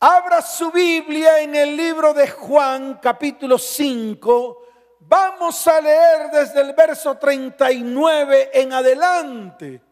Abra su Biblia en el libro de Juan capítulo 5. Vamos a leer desde el verso 39 en adelante.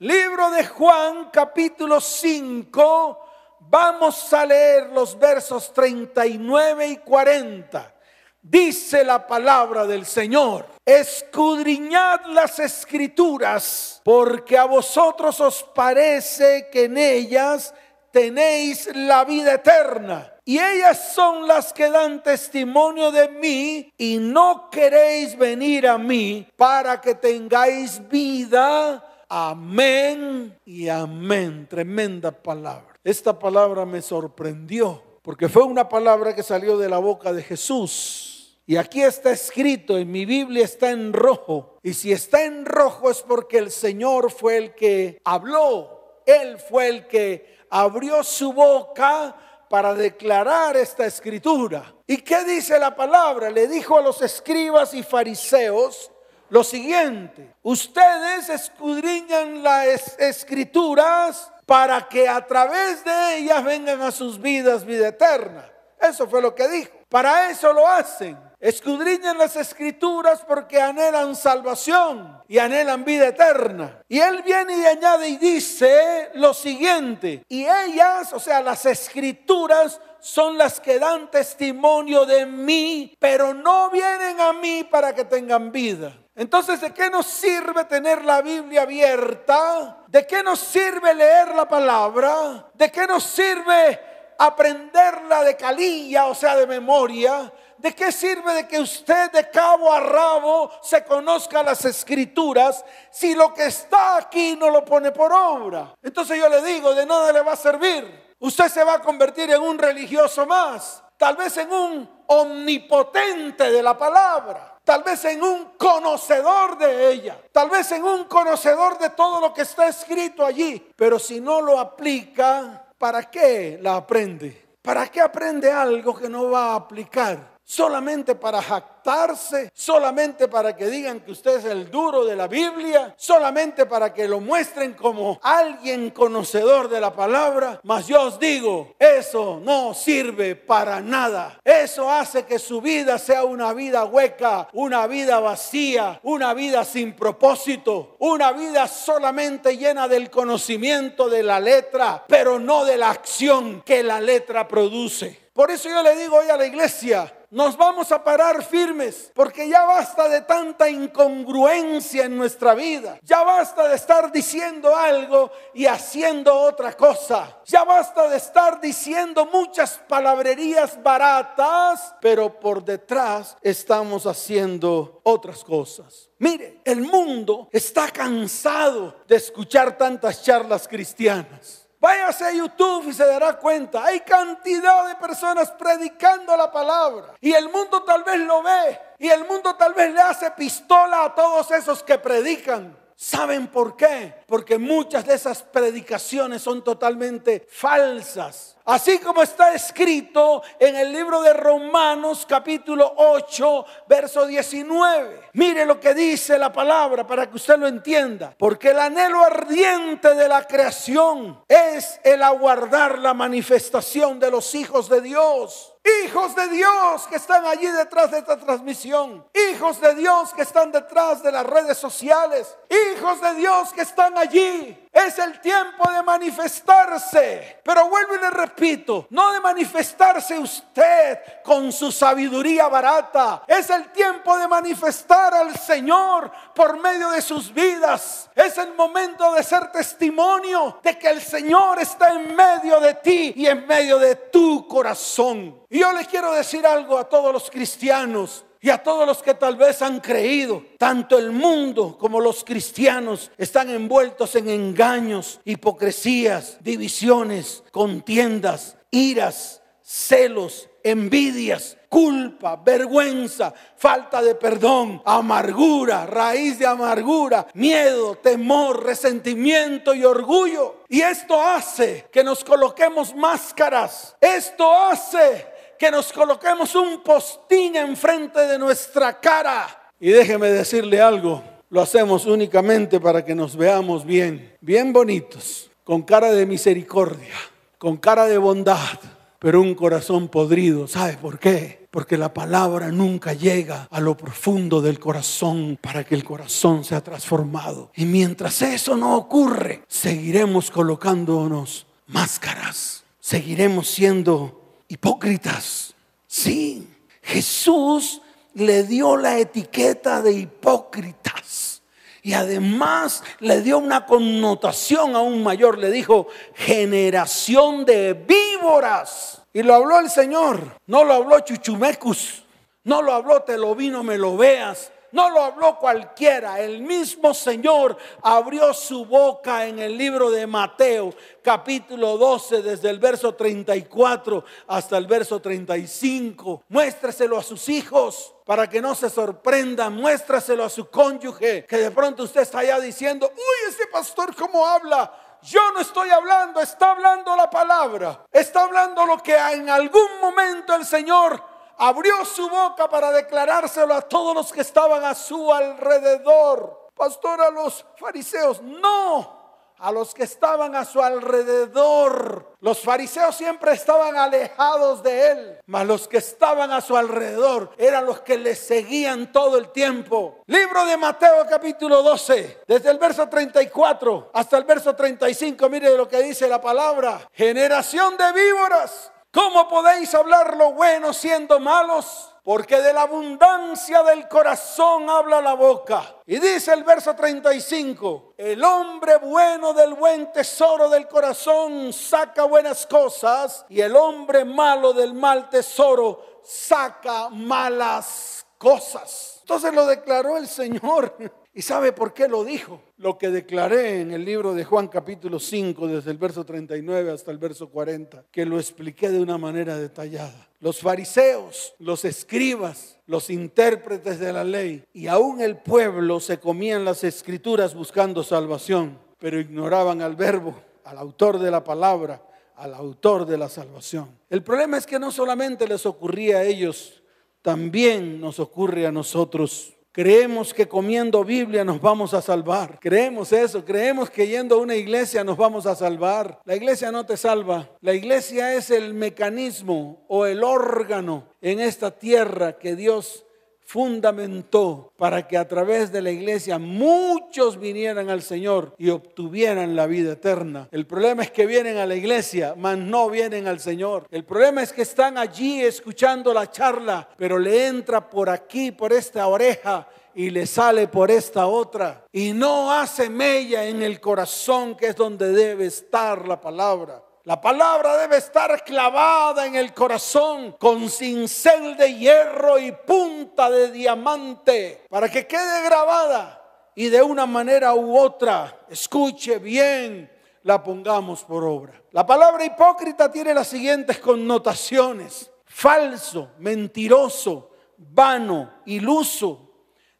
Libro de Juan capítulo 5. Vamos a leer los versos 39 y 40. Dice la palabra del Señor, escudriñad las escrituras, porque a vosotros os parece que en ellas tenéis la vida eterna. Y ellas son las que dan testimonio de mí y no queréis venir a mí para que tengáis vida. Amén y amén. Tremenda palabra. Esta palabra me sorprendió porque fue una palabra que salió de la boca de Jesús. Y aquí está escrito, en mi Biblia está en rojo. Y si está en rojo es porque el Señor fue el que habló. Él fue el que abrió su boca para declarar esta escritura. ¿Y qué dice la palabra? Le dijo a los escribas y fariseos lo siguiente. Ustedes escudriñan las escrituras para que a través de ellas vengan a sus vidas vida eterna. Eso fue lo que dijo. Para eso lo hacen. Escudriñan las escrituras porque anhelan salvación y anhelan vida eterna. Y él viene y añade y dice lo siguiente, y ellas, o sea, las escrituras son las que dan testimonio de mí, pero no vienen a mí para que tengan vida. Entonces, ¿de qué nos sirve tener la Biblia abierta? ¿De qué nos sirve leer la palabra? ¿De qué nos sirve aprenderla de calilla, o sea, de memoria? ¿De qué sirve de que usted de cabo a rabo se conozca las escrituras si lo que está aquí no lo pone por obra? Entonces yo le digo, de nada le va a servir. Usted se va a convertir en un religioso más, tal vez en un omnipotente de la palabra, tal vez en un conocedor de ella, tal vez en un conocedor de todo lo que está escrito allí. Pero si no lo aplica, ¿para qué la aprende? ¿Para qué aprende algo que no va a aplicar? Solamente para jactarse, solamente para que digan que usted es el duro de la Biblia, solamente para que lo muestren como alguien conocedor de la palabra. Mas yo os digo, eso no sirve para nada. Eso hace que su vida sea una vida hueca, una vida vacía, una vida sin propósito, una vida solamente llena del conocimiento de la letra, pero no de la acción que la letra produce. Por eso yo le digo hoy a la iglesia, nos vamos a parar firmes, porque ya basta de tanta incongruencia en nuestra vida. Ya basta de estar diciendo algo y haciendo otra cosa. Ya basta de estar diciendo muchas palabrerías baratas, pero por detrás estamos haciendo otras cosas. Mire, el mundo está cansado de escuchar tantas charlas cristianas. Váyase a YouTube y se dará cuenta. Hay cantidad de personas predicando la palabra. Y el mundo tal vez lo ve. Y el mundo tal vez le hace pistola a todos esos que predican. ¿Saben por qué? Porque muchas de esas predicaciones son totalmente falsas. Así como está escrito en el libro de Romanos capítulo 8, verso 19. Mire lo que dice la palabra para que usted lo entienda. Porque el anhelo ardiente de la creación es el aguardar la manifestación de los hijos de Dios. Hijos de Dios que están allí detrás de esta transmisión. Hijos de Dios que están detrás de las redes sociales. Hijos de Dios que están allí es el tiempo de manifestarse. Pero vuelvo y le repito, no de manifestarse usted con su sabiduría barata. Es el tiempo de manifestar al Señor por medio de sus vidas. Es el momento de ser testimonio de que el Señor está en medio de ti y en medio de tu corazón. Y yo le quiero decir algo a todos los cristianos y a todos los que tal vez han creído, tanto el mundo como los cristianos están envueltos en engaños, hipocresías, divisiones, contiendas, iras, celos, envidias, culpa, vergüenza, falta de perdón, amargura, raíz de amargura, miedo, temor, resentimiento y orgullo. Y esto hace que nos coloquemos máscaras. Esto hace que nos coloquemos un postín enfrente de nuestra cara. Y déjeme decirle algo, lo hacemos únicamente para que nos veamos bien, bien bonitos, con cara de misericordia, con cara de bondad, pero un corazón podrido. ¿Sabe por qué? Porque la palabra nunca llega a lo profundo del corazón para que el corazón sea transformado. Y mientras eso no ocurre, seguiremos colocándonos máscaras. Seguiremos siendo hipócritas. Sí, Jesús le dio la etiqueta de hipócritas. Y además le dio una connotación aún mayor. Le dijo generación de víboras. Y lo habló el Señor. No lo habló Chuchumecus. No lo habló te lo vino, me lo veas. No lo habló cualquiera. El mismo Señor abrió su boca en el libro de Mateo, capítulo 12, desde el verso 34 hasta el verso 35. Muéstreselo a sus hijos para que no se sorprendan. Muéstraselo a su cónyuge, que de pronto usted está allá diciendo, uy, ese pastor cómo habla. Yo no estoy hablando, está hablando la palabra. Está hablando lo que en algún momento el Señor abrió su boca para declarárselo a todos los que estaban a su alrededor. Pastor, a los fariseos, no, a los que estaban a su alrededor. Los fariseos siempre estaban alejados de él, mas los que estaban a su alrededor eran los que le seguían todo el tiempo. Libro de Mateo capítulo 12, desde el verso 34 hasta el verso 35, mire lo que dice la palabra. Generación de víboras. ¿Cómo podéis hablar lo bueno siendo malos? Porque de la abundancia del corazón habla la boca. Y dice el verso 35, el hombre bueno del buen tesoro del corazón saca buenas cosas y el hombre malo del mal tesoro saca malas cosas. Entonces lo declaró el Señor. ¿Y sabe por qué lo dijo? Lo que declaré en el libro de Juan capítulo 5, desde el verso 39 hasta el verso 40, que lo expliqué de una manera detallada. Los fariseos, los escribas, los intérpretes de la ley y aún el pueblo se comían las escrituras buscando salvación, pero ignoraban al verbo, al autor de la palabra, al autor de la salvación. El problema es que no solamente les ocurría a ellos, también nos ocurre a nosotros. Creemos que comiendo Biblia nos vamos a salvar. Creemos eso. Creemos que yendo a una iglesia nos vamos a salvar. La iglesia no te salva. La iglesia es el mecanismo o el órgano en esta tierra que Dios fundamentó para que a través de la iglesia muchos vinieran al Señor y obtuvieran la vida eterna. El problema es que vienen a la iglesia, mas no vienen al Señor. El problema es que están allí escuchando la charla, pero le entra por aquí, por esta oreja y le sale por esta otra. Y no hace mella en el corazón que es donde debe estar la palabra. La palabra debe estar clavada en el corazón con cincel de hierro y punta de diamante para que quede grabada y de una manera u otra, escuche bien, la pongamos por obra. La palabra hipócrita tiene las siguientes connotaciones. Falso, mentiroso, vano, iluso.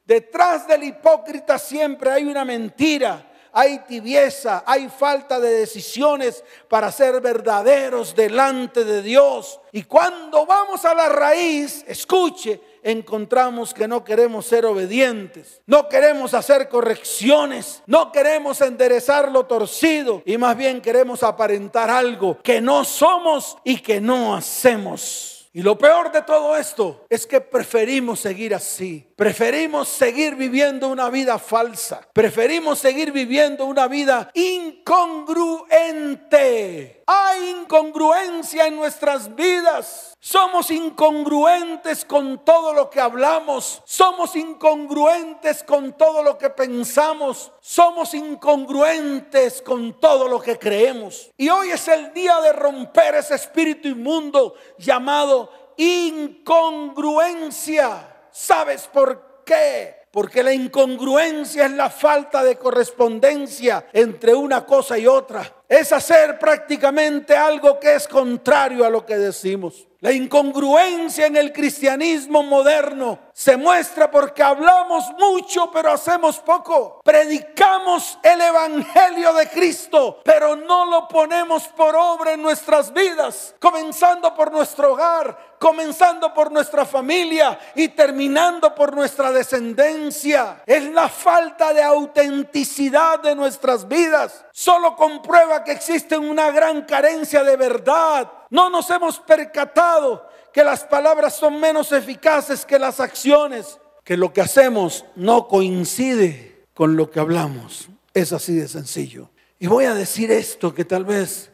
Detrás del hipócrita siempre hay una mentira hay tibieza, hay falta de decisiones para ser verdaderos delante de Dios. Y cuando vamos a la raíz, escuche, encontramos que no queremos ser obedientes, no queremos hacer correcciones, no queremos enderezar lo torcido y más bien queremos aparentar algo que no somos y que no hacemos. Y lo peor de todo esto es que preferimos seguir así. Preferimos seguir viviendo una vida falsa. Preferimos seguir viviendo una vida incongruente. Hay incongruencia en nuestras vidas. Somos incongruentes con todo lo que hablamos. Somos incongruentes con todo lo que pensamos. Somos incongruentes con todo lo que creemos. Y hoy es el día de romper ese espíritu inmundo llamado incongruencia. ¿Sabes por qué? Porque la incongruencia es la falta de correspondencia entre una cosa y otra. Es hacer prácticamente algo que es contrario a lo que decimos. La incongruencia en el cristianismo moderno se muestra porque hablamos mucho pero hacemos poco. Predicamos el Evangelio de Cristo pero no lo ponemos por obra en nuestras vidas, comenzando por nuestro hogar, comenzando por nuestra familia y terminando por nuestra descendencia. Es la falta de autenticidad de nuestras vidas. Solo comprueba que existe una gran carencia de verdad No nos hemos percatado que las palabras son menos eficaces que las acciones, que lo que hacemos no coincide con lo que hablamos. Es así de sencillo. Y voy a decir esto que tal vez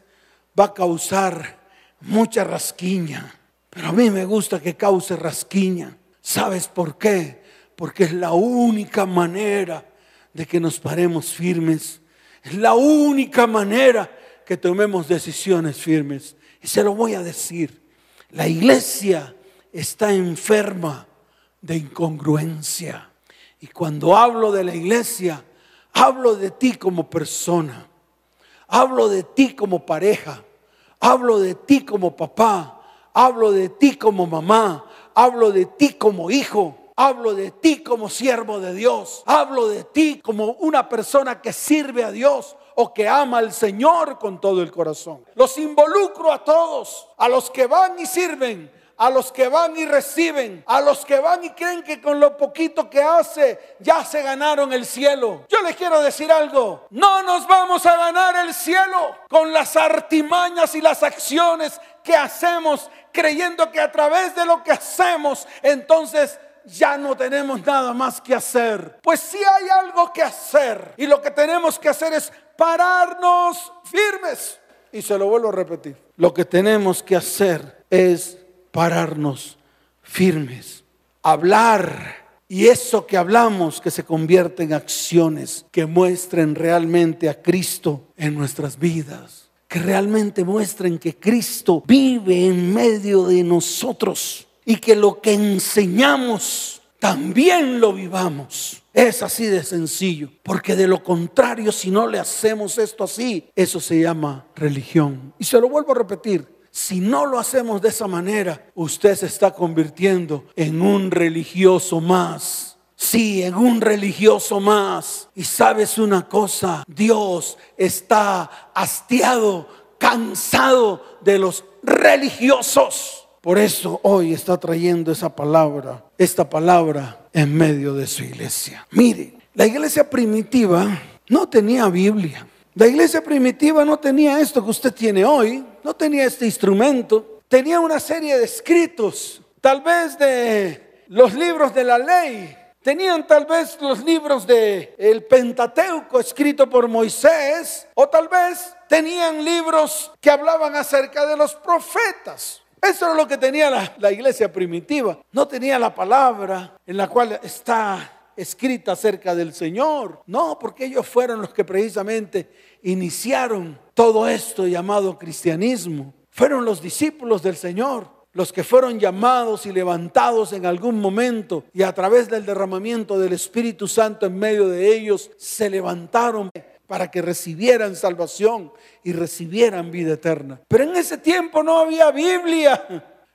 va a causar mucha rasquiña, pero a mí me gusta que cause rasquiña. ¿Sabes por qué? Porque es la única manera de que nos paremos firmes. Es la única manera que tomemos decisiones firmes. Y se lo voy a decir. La iglesia está enferma de incongruencia. Y cuando hablo de la iglesia, hablo de ti como persona. Hablo de ti como pareja. Hablo de ti como papá. Hablo de ti como mamá. Hablo de ti como hijo. Hablo de ti como siervo de Dios. Hablo de ti como una persona que sirve a Dios o que ama al Señor con todo el corazón. Los involucro a todos, a los que van y sirven, a los que van y reciben, a los que van y creen que con lo poquito que hace ya se ganaron el cielo. Yo les quiero decir algo, no nos vamos a ganar el cielo con las artimañas y las acciones que hacemos creyendo que a través de lo que hacemos entonces ya no tenemos nada más que hacer. Pues sí hay algo que hacer. Y lo que tenemos que hacer es pararnos firmes. Y se lo vuelvo a repetir. Lo que tenemos que hacer es pararnos firmes. Hablar. Y eso que hablamos que se convierte en acciones que muestren realmente a Cristo en nuestras vidas. Que realmente muestren que Cristo vive en medio de nosotros y que lo que enseñamos también lo vivamos. Es así de sencillo, porque de lo contrario, si no le hacemos esto así, eso se llama religión. Y se lo vuelvo a repetir, si no lo hacemos de esa manera, usted se está convirtiendo en un religioso más. Sí, en un religioso más. Y sabes una cosa, Dios está hastiado, cansado de los religiosos. Por eso hoy está trayendo esa palabra, esta palabra en medio de su iglesia. Mire, la iglesia primitiva no tenía Biblia. La iglesia primitiva no tenía esto que usted tiene hoy, no tenía este instrumento, tenía una serie de escritos, tal vez de los libros de la ley, tenían tal vez los libros de el Pentateuco escrito por Moisés, o tal vez tenían libros que hablaban acerca de los profetas. Eso es lo que tenía la, iglesia primitiva. No tenía la palabra en la cual está escrita acerca del Señor. No, porque ellos fueron los que precisamente iniciaron todo esto llamado cristianismo. Fueron los discípulos del Señor los que fueron llamados y levantados en algún momento y a través del derramamiento del Espíritu Santo en medio de ellos se levantaron para que recibieran salvación y recibieran vida eterna. Pero en ese tiempo no había Biblia.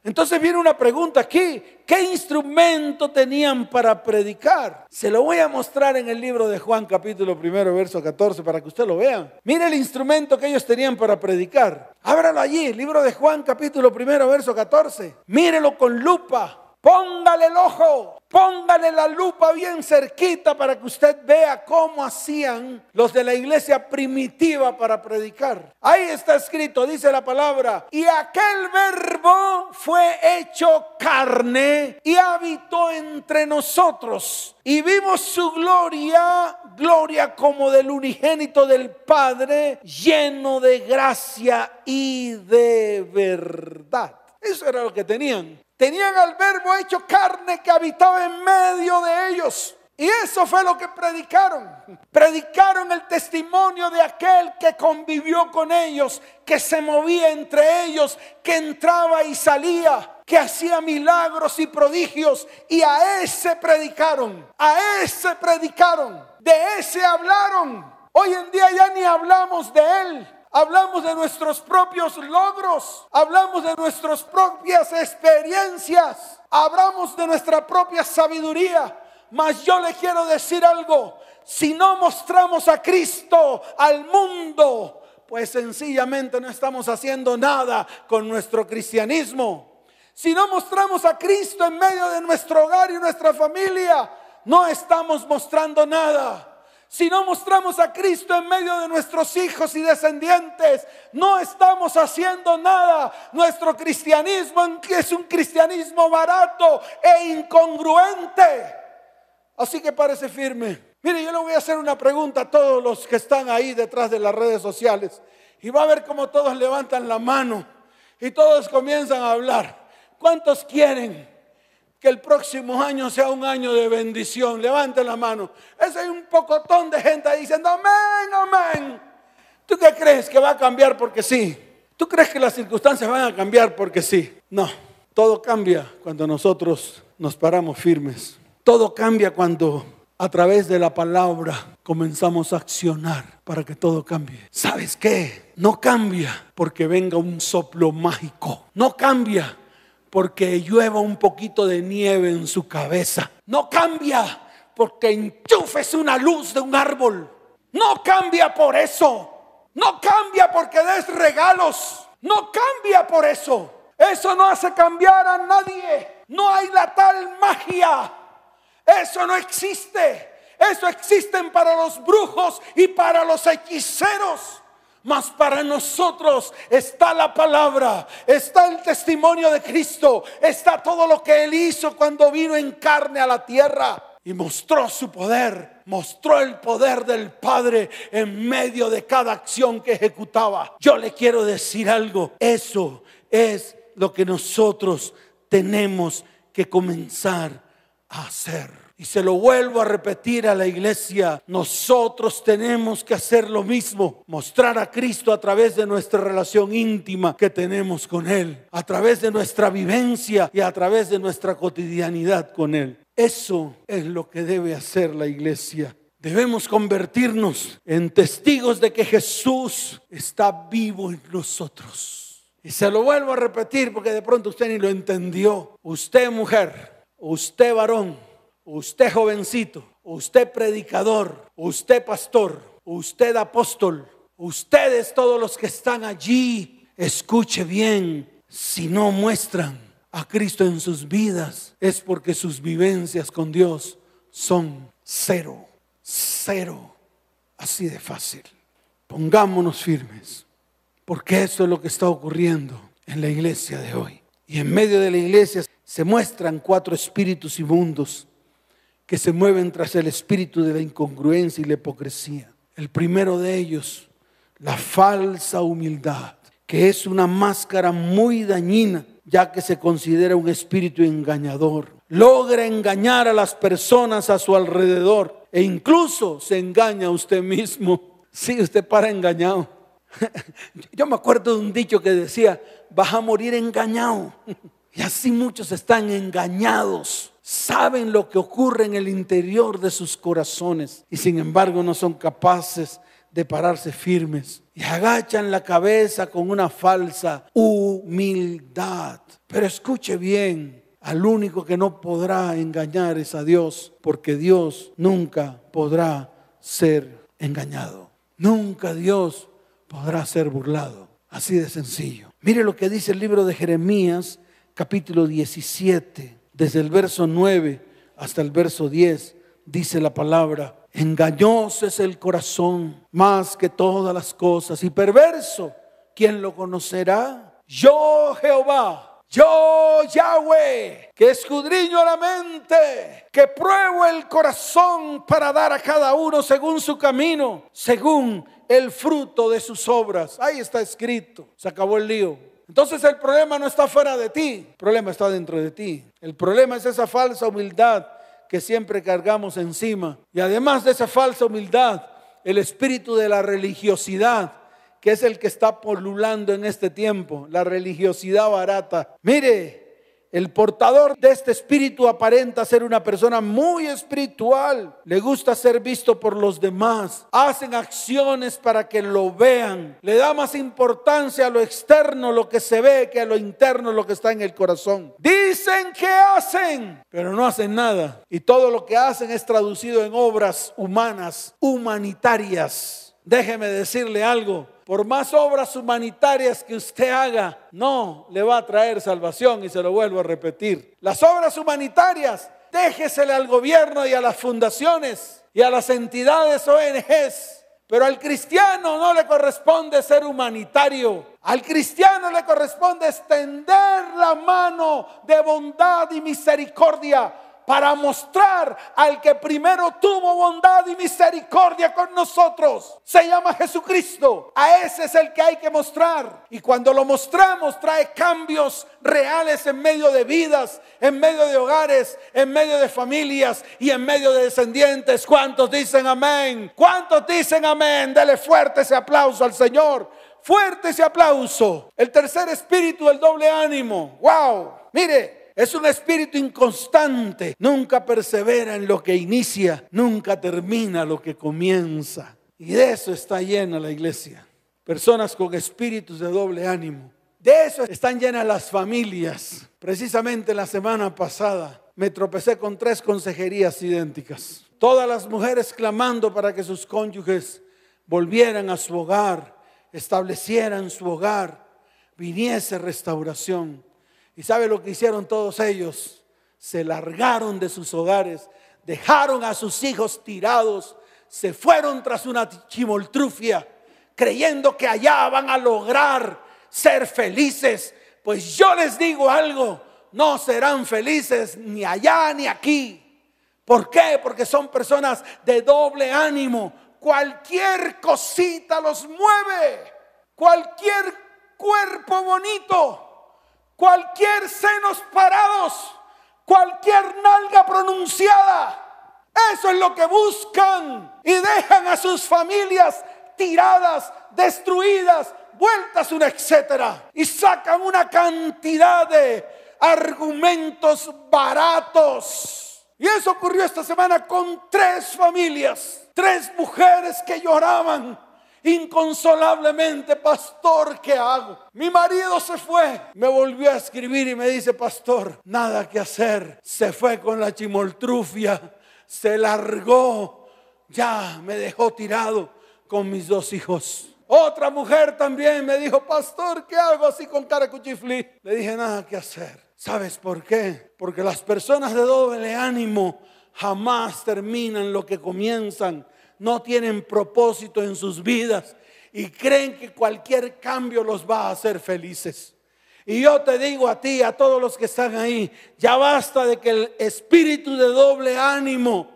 Entonces viene una pregunta aquí, ¿qué instrumento tenían para predicar? Se lo voy a mostrar en el libro de Juan capítulo primero, verso 14, para que usted lo vea. Mire el instrumento que ellos tenían para predicar. Ábralo allí, libro de Juan capítulo primero, verso 14. Mírelo con lupa. Póngale el ojo, póngale la lupa bien cerquita para que usted vea cómo hacían los de la iglesia primitiva para predicar. Ahí está escrito, dice la palabra, y aquel verbo fue hecho carne y habitó entre nosotros. Y vimos su gloria, gloria como del unigénito del Padre, lleno de gracia y de verdad. Eso era lo que tenían. Tenían al verbo hecho carne que habitaba en medio de ellos. Y eso fue lo que predicaron. Predicaron el testimonio de aquel que convivió con ellos, que se movía entre ellos, que entraba y salía, que hacía milagros y prodigios. Y a ese predicaron, a ese predicaron, de ese hablaron. Hoy en día ya ni hablamos de él. Hablamos de nuestros propios logros, hablamos de nuestras propias experiencias, hablamos de nuestra propia sabiduría. Mas yo le quiero decir algo, si no mostramos a Cristo al mundo, pues sencillamente no estamos haciendo nada con nuestro cristianismo. Si no mostramos a Cristo en medio de nuestro hogar y nuestra familia, no estamos mostrando nada. Si no mostramos a Cristo en medio de nuestros hijos y descendientes, no estamos haciendo nada. Nuestro cristianismo es un cristianismo barato e incongruente. Así que parece firme. Mire, yo le voy a hacer una pregunta a todos los que están ahí detrás de las redes sociales. Y va a ver cómo todos levantan la mano y todos comienzan a hablar. ¿Cuántos quieren que el próximo año sea un año de bendición. Levanten la mano. Ese hay un pocotón de gente diciendo amén, amén. ¿Tú qué crees que va a cambiar porque sí? ¿Tú crees que las circunstancias van a cambiar porque sí? No, todo cambia cuando nosotros nos paramos firmes. Todo cambia cuando a través de la palabra comenzamos a accionar para que todo cambie. ¿Sabes qué? No cambia porque venga un soplo mágico. No cambia porque llueva un poquito de nieve en su cabeza. No cambia porque enchufes una luz de un árbol. No cambia por eso. No cambia porque des regalos. No cambia por eso. Eso no hace cambiar a nadie. No hay la tal magia. Eso no existe. Eso existen para los brujos y para los hechiceros. Mas para nosotros está la palabra, está el testimonio de Cristo, está todo lo que Él hizo cuando vino en carne a la tierra y mostró su poder, mostró el poder del Padre en medio de cada acción que ejecutaba. Yo le quiero decir algo, eso es lo que nosotros tenemos que comenzar a hacer. Y se lo vuelvo a repetir a la iglesia, nosotros tenemos que hacer lo mismo, mostrar a Cristo a través de nuestra relación íntima que tenemos con Él, a través de nuestra vivencia y a través de nuestra cotidianidad con Él. Eso es lo que debe hacer la iglesia. Debemos convertirnos en testigos de que Jesús está vivo en nosotros. Y se lo vuelvo a repetir porque de pronto usted ni lo entendió. Usted mujer, usted varón, usted jovencito, usted predicador, usted pastor, usted apóstol, ustedes todos los que están allí, escuche bien, si no muestran a Cristo en sus vidas, es porque sus vivencias con Dios son cero, cero, así de fácil. Pongámonos firmes, porque eso es lo que está ocurriendo en la iglesia de hoy. Y en medio de la iglesia se muestran cuatro espíritus inmundos que se mueven tras el espíritu de la incongruencia y la hipocresía. El primero de ellos, la falsa humildad, que es una máscara muy dañina, ya que se considera un espíritu engañador. Logra engañar a las personas a su alrededor e incluso se engaña a usted mismo. Si usted para engañado. Yo me acuerdo de un dicho que decía, vas a morir engañado. Y así muchos están engañados saben lo que ocurre en el interior de sus corazones y sin embargo no son capaces de pararse firmes y agachan la cabeza con una falsa humildad. Pero escuche bien, al único que no podrá engañar es a Dios, porque Dios nunca podrá ser engañado. Nunca Dios podrá ser burlado. Así de sencillo. Mire lo que dice el libro de Jeremías, capítulo 17 desde el verso 9 hasta el verso 10, dice la palabra, engañoso es el corazón más que todas las cosas y perverso, ¿quién lo conocerá? Yo Jehová, yo Yahweh, que escudriño la mente, que pruebo el corazón para dar a cada uno según su camino, según el fruto de sus obras. Ahí está escrito, se acabó el lío. Entonces el problema no está fuera de ti, el problema está dentro de ti. El problema es esa falsa humildad que siempre cargamos encima. Y además de esa falsa humildad, el espíritu de la religiosidad, que es el que está polulando en este tiempo, la religiosidad barata. Mire, el portador de este espíritu aparenta ser una persona muy espiritual. Le gusta ser visto por los demás. Hacen acciones para que lo vean. Le da más importancia a lo externo, lo que se ve, que a lo interno, lo que está en el corazón. Dicen que hacen, pero no hacen nada. Y todo lo que hacen es traducido en obras humanas, humanitarias. Déjeme decirle algo por más obras humanitarias que usted haga, no le va a traer salvación y se lo vuelvo a repetir. Las obras humanitarias, déjesele al gobierno y a las fundaciones y a las entidades ONGs. Pero al cristiano no le corresponde ser humanitario. Al cristiano le corresponde extender la mano de bondad y misericordia para mostrar al que primero tuvo bondad y misericordia con nosotros. Se llama Jesucristo. A ese es el que hay que mostrar. Y cuando lo mostramos trae cambios reales en medio de vidas, en medio de hogares, en medio de familias y en medio de descendientes. ¿Cuántos dicen amén? ¿Cuántos dicen amén? Dele fuerte ese aplauso al Señor. Fuerte ese aplauso. El tercer espíritu, el doble ánimo. Wow. Mire, es un espíritu inconstante. Nunca persevera en lo que inicia. Nunca termina lo que comienza. Y de eso está llena la iglesia. Personas con espíritus de doble ánimo. De eso están llenas las familias. Precisamente la semana pasada me tropecé con tres consejerías idénticas. Todas las mujeres clamando para que sus cónyuges volvieran a su hogar, establecieran su hogar, viniese restauración. ¿Y sabe lo que hicieron todos ellos? Se largaron de sus hogares, dejaron a sus hijos tirados, se fueron tras una chimoltrufia, creyendo que allá van a lograr ser felices. Pues yo les digo algo, no serán felices ni allá ni aquí. ¿Por qué? Porque son personas de doble ánimo. Cualquier cosita los mueve. Cualquier cuerpo bonito cualquier senos parados, cualquier nalga pronunciada. Eso es lo que buscan y dejan a sus familias tiradas, destruidas, vueltas una etcétera y sacan una cantidad de argumentos baratos. Y eso ocurrió esta semana con tres familias, tres mujeres que lloraban inconsolablemente, pastor, ¿qué hago? Mi marido se fue, me volvió a escribir y me dice, pastor, nada que hacer, se fue con la chimoltrufia, se largó, ya me dejó tirado con mis dos hijos. Otra mujer también me dijo, pastor, ¿qué hago así con cara cuchiflí? Le dije, nada que hacer. ¿Sabes por qué? Porque las personas de doble ánimo jamás terminan lo que comienzan no tienen propósito en sus vidas y creen que cualquier cambio los va a hacer felices. Y yo te digo a ti, a todos los que están ahí, ya basta de que el espíritu de doble ánimo,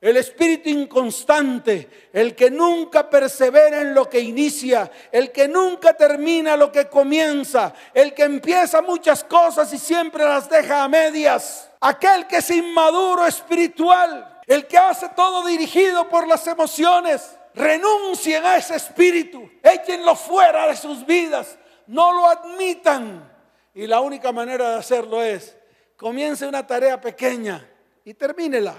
el espíritu inconstante, el que nunca persevera en lo que inicia, el que nunca termina lo que comienza, el que empieza muchas cosas y siempre las deja a medias, aquel que es inmaduro espiritual, el que hace todo dirigido por las emociones, renuncien a ese espíritu, échenlo fuera de sus vidas, no lo admitan. Y la única manera de hacerlo es, comience una tarea pequeña y termínela.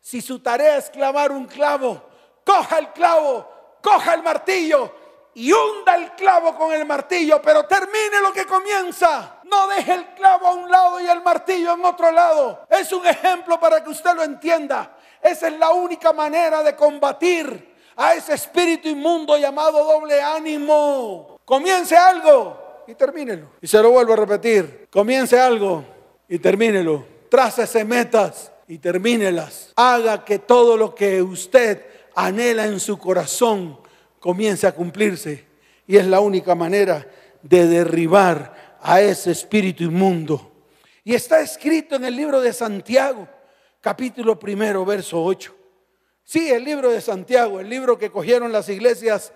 Si su tarea es clavar un clavo, coja el clavo, coja el martillo y hunda el clavo con el martillo, pero termine lo que comienza. No deje el clavo a un lado y el martillo en otro lado. Es un ejemplo para que usted lo entienda. Esa es la única manera de combatir a ese espíritu inmundo llamado doble ánimo. Comience algo y termínelo. Y se lo vuelvo a repetir. Comience algo y termínelo. Trácese metas y termínelas. Haga que todo lo que usted anhela en su corazón comience a cumplirse. Y es la única manera de derribar a ese espíritu inmundo. Y está escrito en el libro de Santiago capítulo primero, verso 8. Sí, el libro de Santiago, el libro que cogieron las iglesias,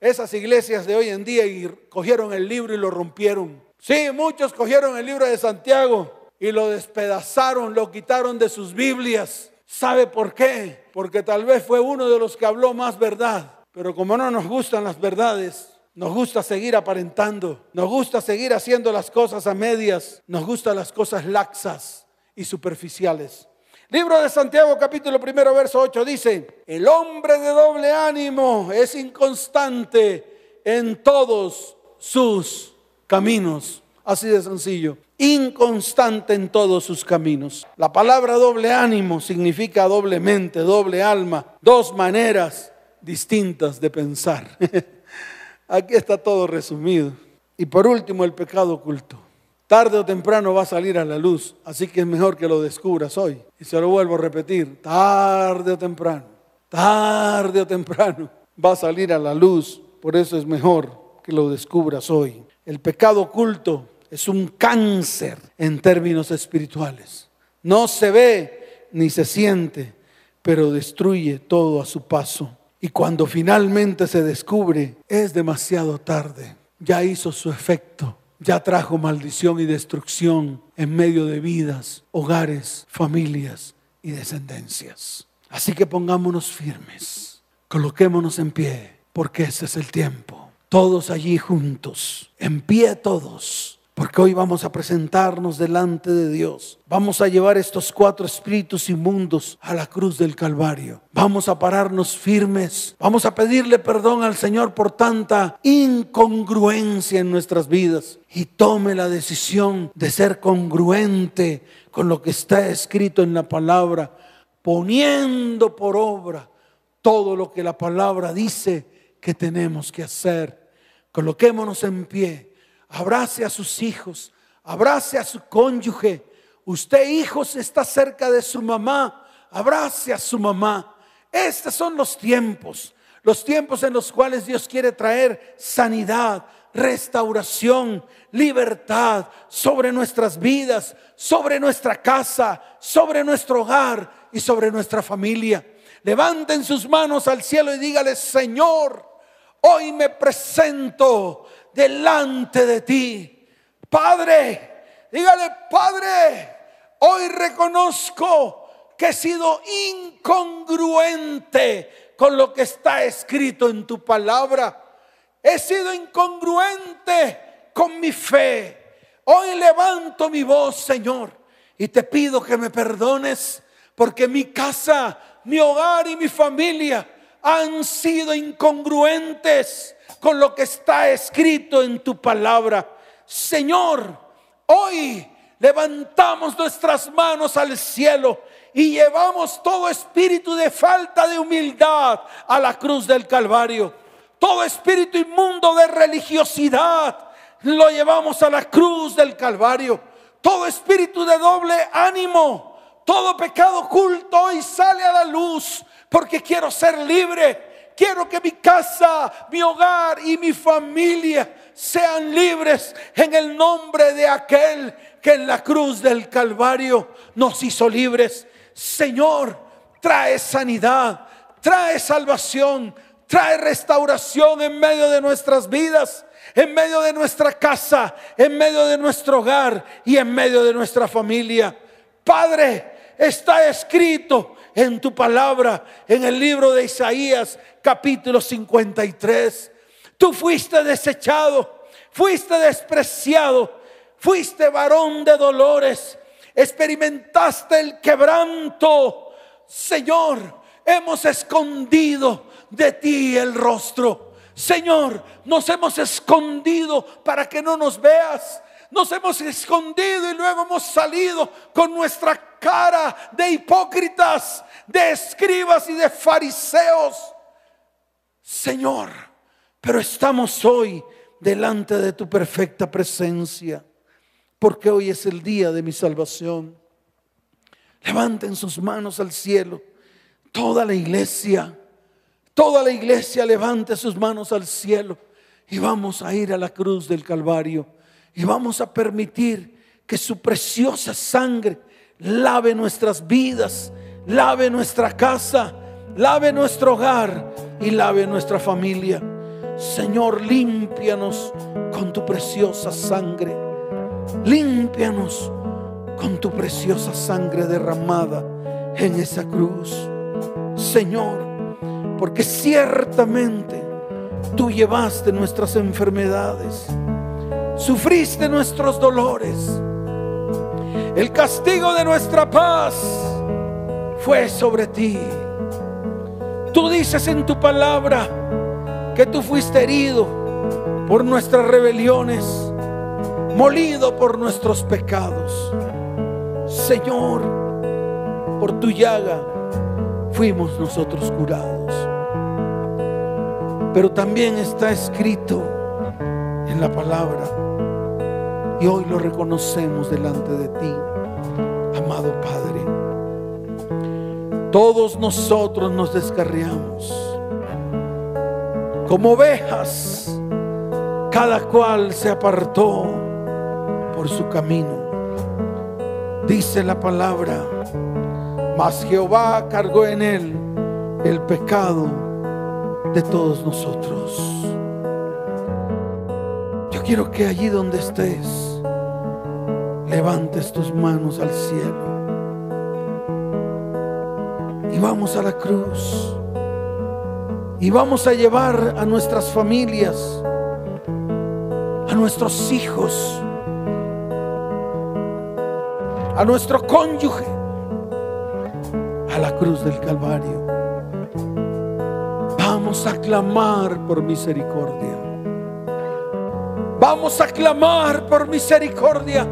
esas iglesias de hoy en día y cogieron el libro y lo rompieron. Sí, muchos cogieron el libro de Santiago y lo despedazaron, lo quitaron de sus Biblias. ¿Sabe por qué? Porque tal vez fue uno de los que habló más verdad. Pero como no nos gustan las verdades, nos gusta seguir aparentando, nos gusta seguir haciendo las cosas a medias, nos gustan las cosas laxas y superficiales. Libro de Santiago capítulo primero verso 8 dice, el hombre de doble ánimo es inconstante en todos sus caminos. Así de sencillo. Inconstante en todos sus caminos. La palabra doble ánimo significa doblemente, doble alma, dos maneras distintas de pensar. Aquí está todo resumido. Y por último, el pecado oculto. Tarde o temprano va a salir a la luz, así que es mejor que lo descubras hoy. Y se lo vuelvo a repetir, tarde o temprano, tarde o temprano va a salir a la luz. Por eso es mejor que lo descubras hoy. El pecado oculto es un cáncer en términos espirituales. No se ve ni se siente, pero destruye todo a su paso. Y cuando finalmente se descubre, es demasiado tarde. Ya hizo su efecto ya trajo maldición y destrucción en medio de vidas, hogares, familias y descendencias. Así que pongámonos firmes, coloquémonos en pie, porque ese es el tiempo. Todos allí juntos, en pie todos porque hoy vamos a presentarnos delante de Dios. Vamos a llevar estos cuatro espíritus inmundos a la cruz del Calvario. Vamos a pararnos firmes. Vamos a pedirle perdón al Señor por tanta incongruencia en nuestras vidas. Y tome la decisión de ser congruente con lo que está escrito en la palabra, poniendo por obra todo lo que la palabra dice que tenemos que hacer. Coloquémonos en pie abrace a sus hijos, abrace a su cónyuge. Usted, hijos, está cerca de su mamá, abrace a su mamá. Estos son los tiempos, los tiempos en los cuales Dios quiere traer sanidad, restauración, libertad sobre nuestras vidas, sobre nuestra casa, sobre nuestro hogar y sobre nuestra familia. Levanten sus manos al cielo y dígale, Señor, hoy me presento delante de ti. Padre, dígale, Padre, hoy reconozco que he sido incongruente con lo que está escrito en tu palabra. He sido incongruente con mi fe. Hoy levanto mi voz, Señor, y te pido que me perdones porque mi casa, mi hogar y mi familia han sido incongruentes con lo que está escrito en tu palabra. Señor, hoy levantamos nuestras manos al cielo y llevamos todo espíritu de falta de humildad a la cruz del Calvario. Todo espíritu inmundo de religiosidad lo llevamos a la cruz del Calvario. Todo espíritu de doble ánimo, todo pecado oculto hoy sale a la luz porque quiero ser libre Quiero que mi casa, mi hogar y mi familia sean libres en el nombre de aquel que en la cruz del Calvario nos hizo libres. Señor, trae sanidad, trae salvación, trae restauración en medio de nuestras vidas, en medio de nuestra casa, en medio de nuestro hogar y en medio de nuestra familia. Padre, está escrito en tu palabra, en el libro de Isaías capítulo 53. Tú fuiste desechado, fuiste despreciado, fuiste varón de dolores, experimentaste el quebranto. Señor, hemos escondido de ti el rostro. Señor, nos hemos escondido para que no nos veas. Nos hemos escondido y luego hemos salido con nuestra cara de hipócritas, de escribas y de fariseos. Señor, pero estamos hoy delante de tu perfecta presencia, porque hoy es el día de mi salvación. Levanten sus manos al cielo, toda la iglesia, toda la iglesia levante sus manos al cielo y vamos a ir a la cruz del Calvario y vamos a permitir que su preciosa sangre lave nuestras vidas, lave nuestra casa, lave nuestro hogar y lave nuestra familia. Señor, límpianos con tu preciosa sangre. Límpianos con tu preciosa sangre derramada en esa cruz. Señor, porque ciertamente tú llevaste nuestras enfermedades, sufriste nuestros dolores. El castigo de nuestra paz fue sobre ti Tú dices en tu palabra que tú fuiste herido por nuestras rebeliones, molido por nuestros pecados. Señor, por tu llaga fuimos nosotros curados. Pero también está escrito en la palabra Y hoy lo reconocemos delante de ti, amado Padre. Todos nosotros nos descarriamos como ovejas, cada cual se apartó por su camino. Dice la palabra, mas Jehová cargó en él el pecado de todos nosotros. Yo quiero que allí donde estés, levantes tus manos al cielo. Y vamos a la cruz. Y vamos a llevar a nuestras familias, a nuestros hijos, a nuestro cónyuge, a la cruz del Calvario. Vamos a clamar por misericordia. Vamos a clamar por misericordia.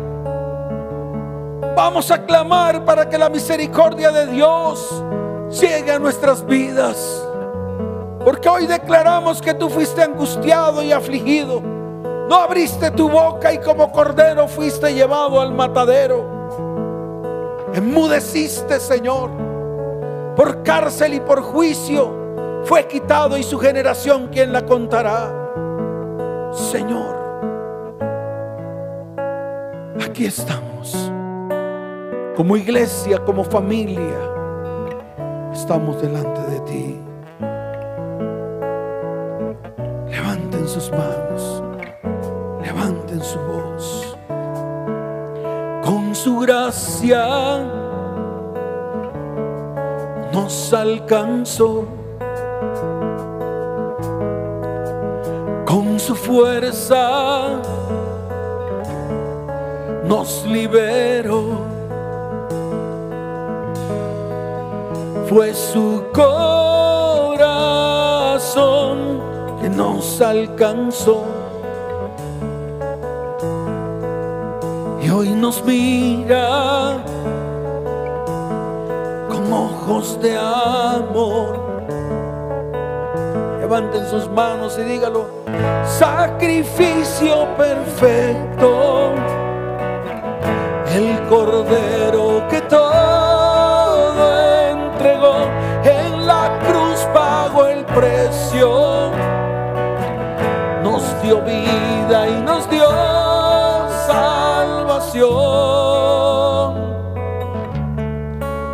Vamos a clamar para que la misericordia de Dios llegue a nuestras vidas. Porque hoy declaramos que tú fuiste angustiado y afligido. No abriste tu boca y como cordero fuiste llevado al matadero. Enmudeciste, Señor. Por cárcel y por juicio fue quitado y su generación quien la contará. Señor, aquí estamos. Como iglesia, como familia, estamos delante de ti. sus manos, levanten su voz. Con su gracia nos alcanzó. Con su fuerza nos liberó. Fue su corazón nos alcanzó. Y hoy nos mira con ojos de amor. Levanten sus manos y dígalo. Sacrificio perfecto. El cordero que todo precio dio vida y nos dio salvación.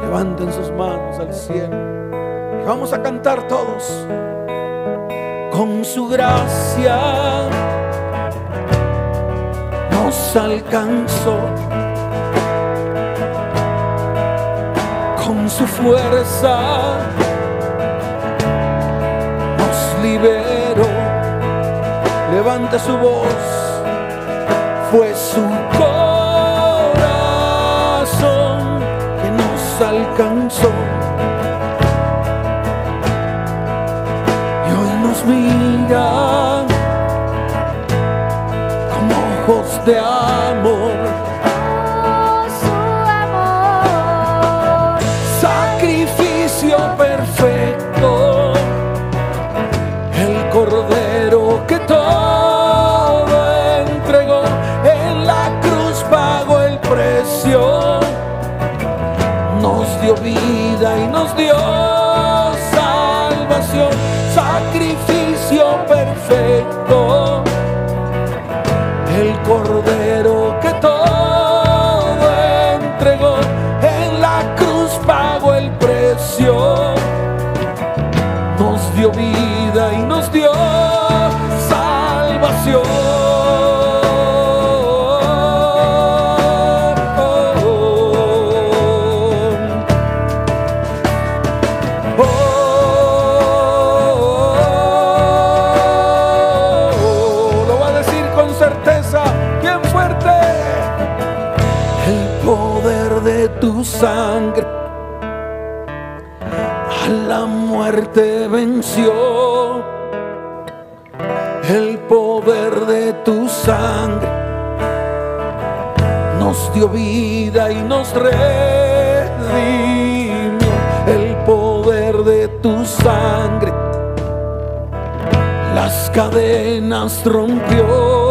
Levanten sus manos al cielo y vamos a cantar todos. Con su gracia nos alcanzó. Con su fuerza levanta su voz, fue su corazón que nos alcanzó. Y hoy nos mira con ojos de amor. Sangre a la muerte venció. El poder de tu sangre nos dio vida y nos redimió. El poder de tu sangre las cadenas rompió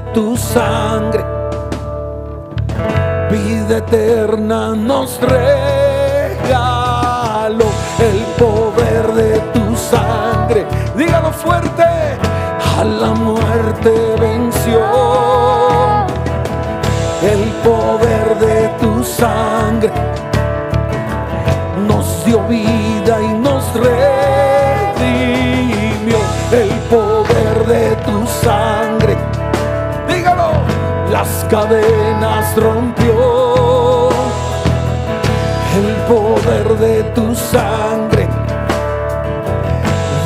tu sangre, vida eterna nos regaló. El poder de tu sangre, dígalo fuerte, a la muerte venció. El poder de tu sangre nos dio vida cadenas rompió. El poder de tu sangre,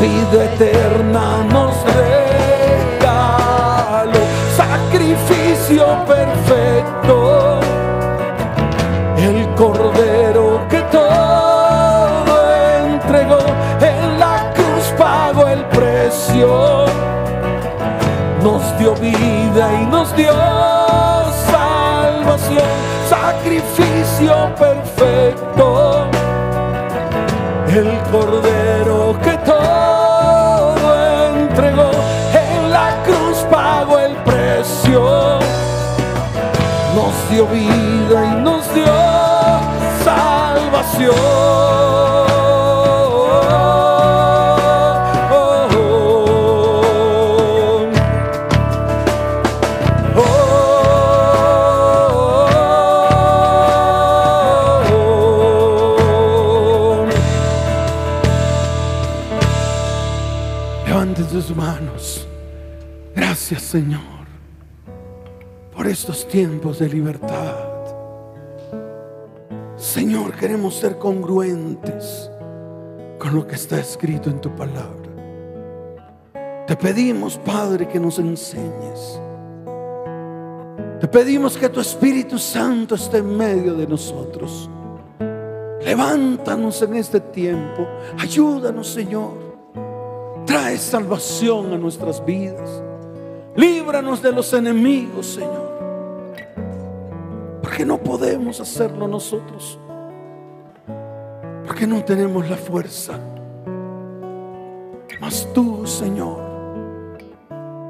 vida eterna nos regaló. Sacrificio perfecto, el cordero que todo entregó en la cruz pagó el precio nos dio vida y nos dio perfecto, el cordero que todo entregó en la cruz pagó el precio, nos dio vida y nos dio salvación. Señor por estos tiempos de libertad. Señor, queremos ser congruentes con lo que está escrito en tu palabra. Te pedimos, Padre, que nos enseñes. Te pedimos que tu Espíritu Santo esté en medio de nosotros. Levántanos en este tiempo. Ayúdanos, Señor. Trae salvación a nuestras vidas. Líbranos de los enemigos, Señor. Porque no podemos hacerlo nosotros. Porque no tenemos la fuerza. Mas tú, Señor,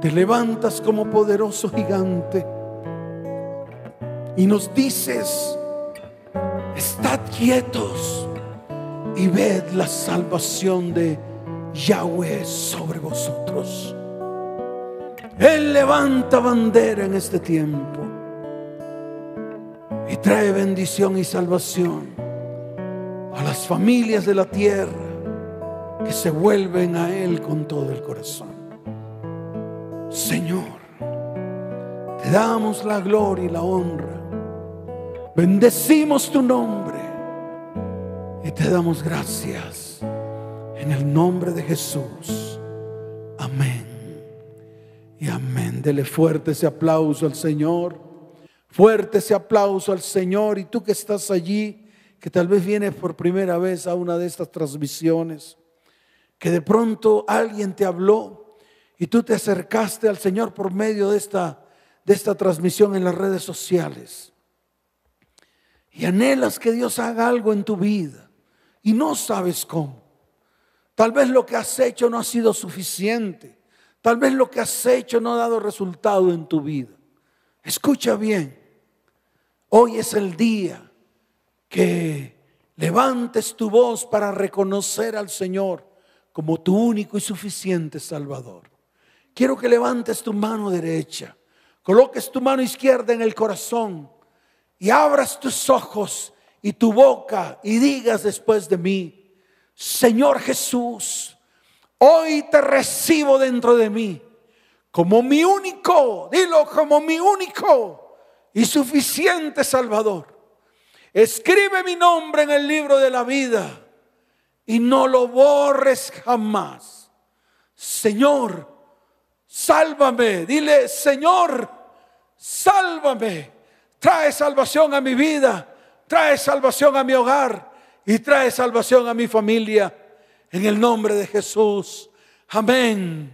te levantas como poderoso gigante y nos dices, estad quietos y ved la salvación de Yahweh sobre vosotros. Él levanta bandera en este tiempo y trae bendición y salvación a las familias de la tierra que se vuelven a Él con todo el corazón. Señor, te damos la gloria y la honra. Bendecimos tu nombre y te damos gracias en el nombre de Jesús. Amén. Y amén. Dele fuerte ese aplauso al Señor. Fuerte ese aplauso al Señor. Y tú que estás allí, que tal vez vienes por primera vez a una de estas transmisiones, que de pronto alguien te habló y tú te acercaste al Señor por medio de esta, de esta transmisión en las redes sociales. Y anhelas que Dios haga algo en tu vida y no sabes cómo. Tal vez lo que has hecho no ha sido suficiente. Tal vez lo que has hecho no ha dado resultado en tu vida. Escucha bien. Hoy es el día que levantes tu voz para reconocer al Señor como tu único y suficiente Salvador. Quiero que levantes tu mano derecha, coloques tu mano izquierda en el corazón y abras tus ojos y tu boca y digas después de mí, Señor Jesús, hoy te recibo dentro de mí como mi único, dilo como mi único y suficiente Salvador. Escribe mi nombre en el libro de la vida y no lo borres jamás. Señor, sálvame. Dile, Señor, sálvame. Trae salvación a mi vida, trae salvación a mi hogar y trae salvación a mi familia. En el nombre de Jesús. Amén.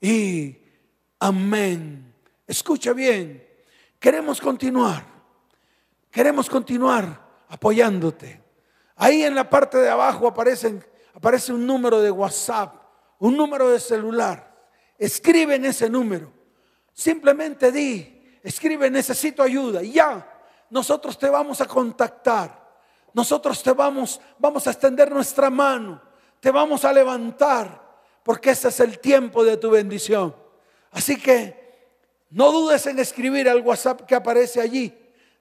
Y amén. Escucha bien. Queremos continuar. Queremos continuar apoyándote. Ahí en la parte de abajo aparecen, aparece un número de WhatsApp, un número de celular. Escribe en ese número. Simplemente di, escribe, necesito ayuda. Y ya, nosotros te vamos a contactar. Nosotros te vamos, vamos a extender nuestra mano. Te vamos a levantar. Porque ese es el tiempo de tu bendición. Así que no dudes en escribir al WhatsApp que aparece allí.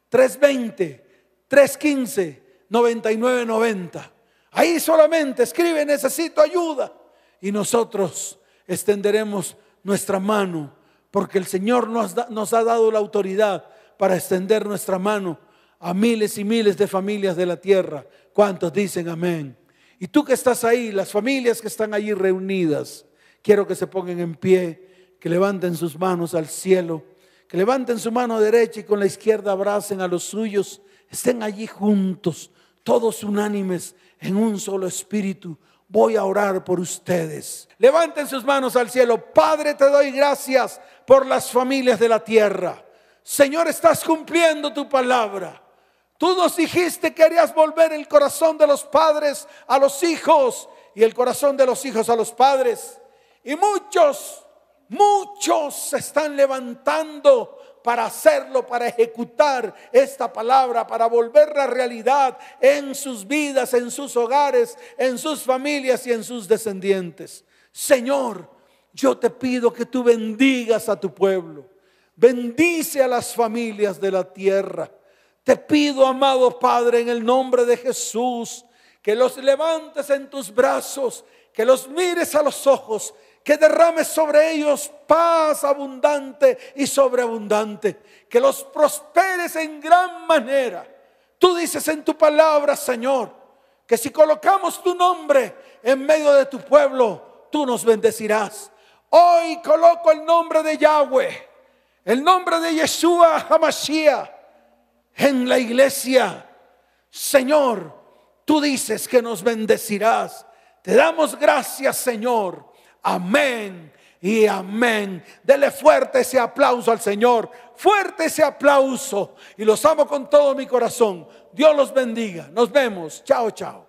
320, 315, 9990. Ahí solamente escribe, necesito ayuda. Y nosotros extenderemos nuestra mano porque el Señor nos, nos ha dado la autoridad para extender nuestra mano a miles y miles de familias de la tierra. ¿Cuántos dicen amén? Y tú que estás ahí, las familias que están allí reunidas, quiero que se pongan en pie, que levanten sus manos al cielo, que levanten su mano derecha y con la izquierda abracen a los suyos, estén allí juntos, todos unánimes en un solo espíritu. Voy a orar por ustedes. Levanten sus manos al cielo. Padre, te doy gracias por las familias de la tierra. Señor, estás cumpliendo tu palabra. Tú nos dijiste que querías volver el corazón de los padres a los hijos y el corazón de los hijos a los padres. Y muchos, muchos se están levantando para hacerlo, para ejecutar esta palabra, para volver la realidad en sus vidas, en sus hogares, en sus familias y en sus descendientes. Señor, yo te pido que tú bendigas a tu pueblo. Bendice a las familias de la tierra. Te pido, amado Padre, en el nombre de Jesús, que los levantes en tus brazos, que los mires a los ojos, que derrames sobre ellos paz abundante y sobreabundante, que los prosperes en gran manera. Tú dices en tu palabra, Señor, que si colocamos tu nombre en medio de tu pueblo, tú nos bendecirás. Hoy coloco el nombre de Yahweh, el nombre de Yeshua Hamashiach en la iglesia. Señor, tú dices que nos bendecirás. Te damos gracias, Señor. Amén y amén. Dele fuerte ese aplauso al Señor. Fuerte ese aplauso. Y los amo con todo mi corazón. Dios los bendiga. Nos vemos. Chao, chao.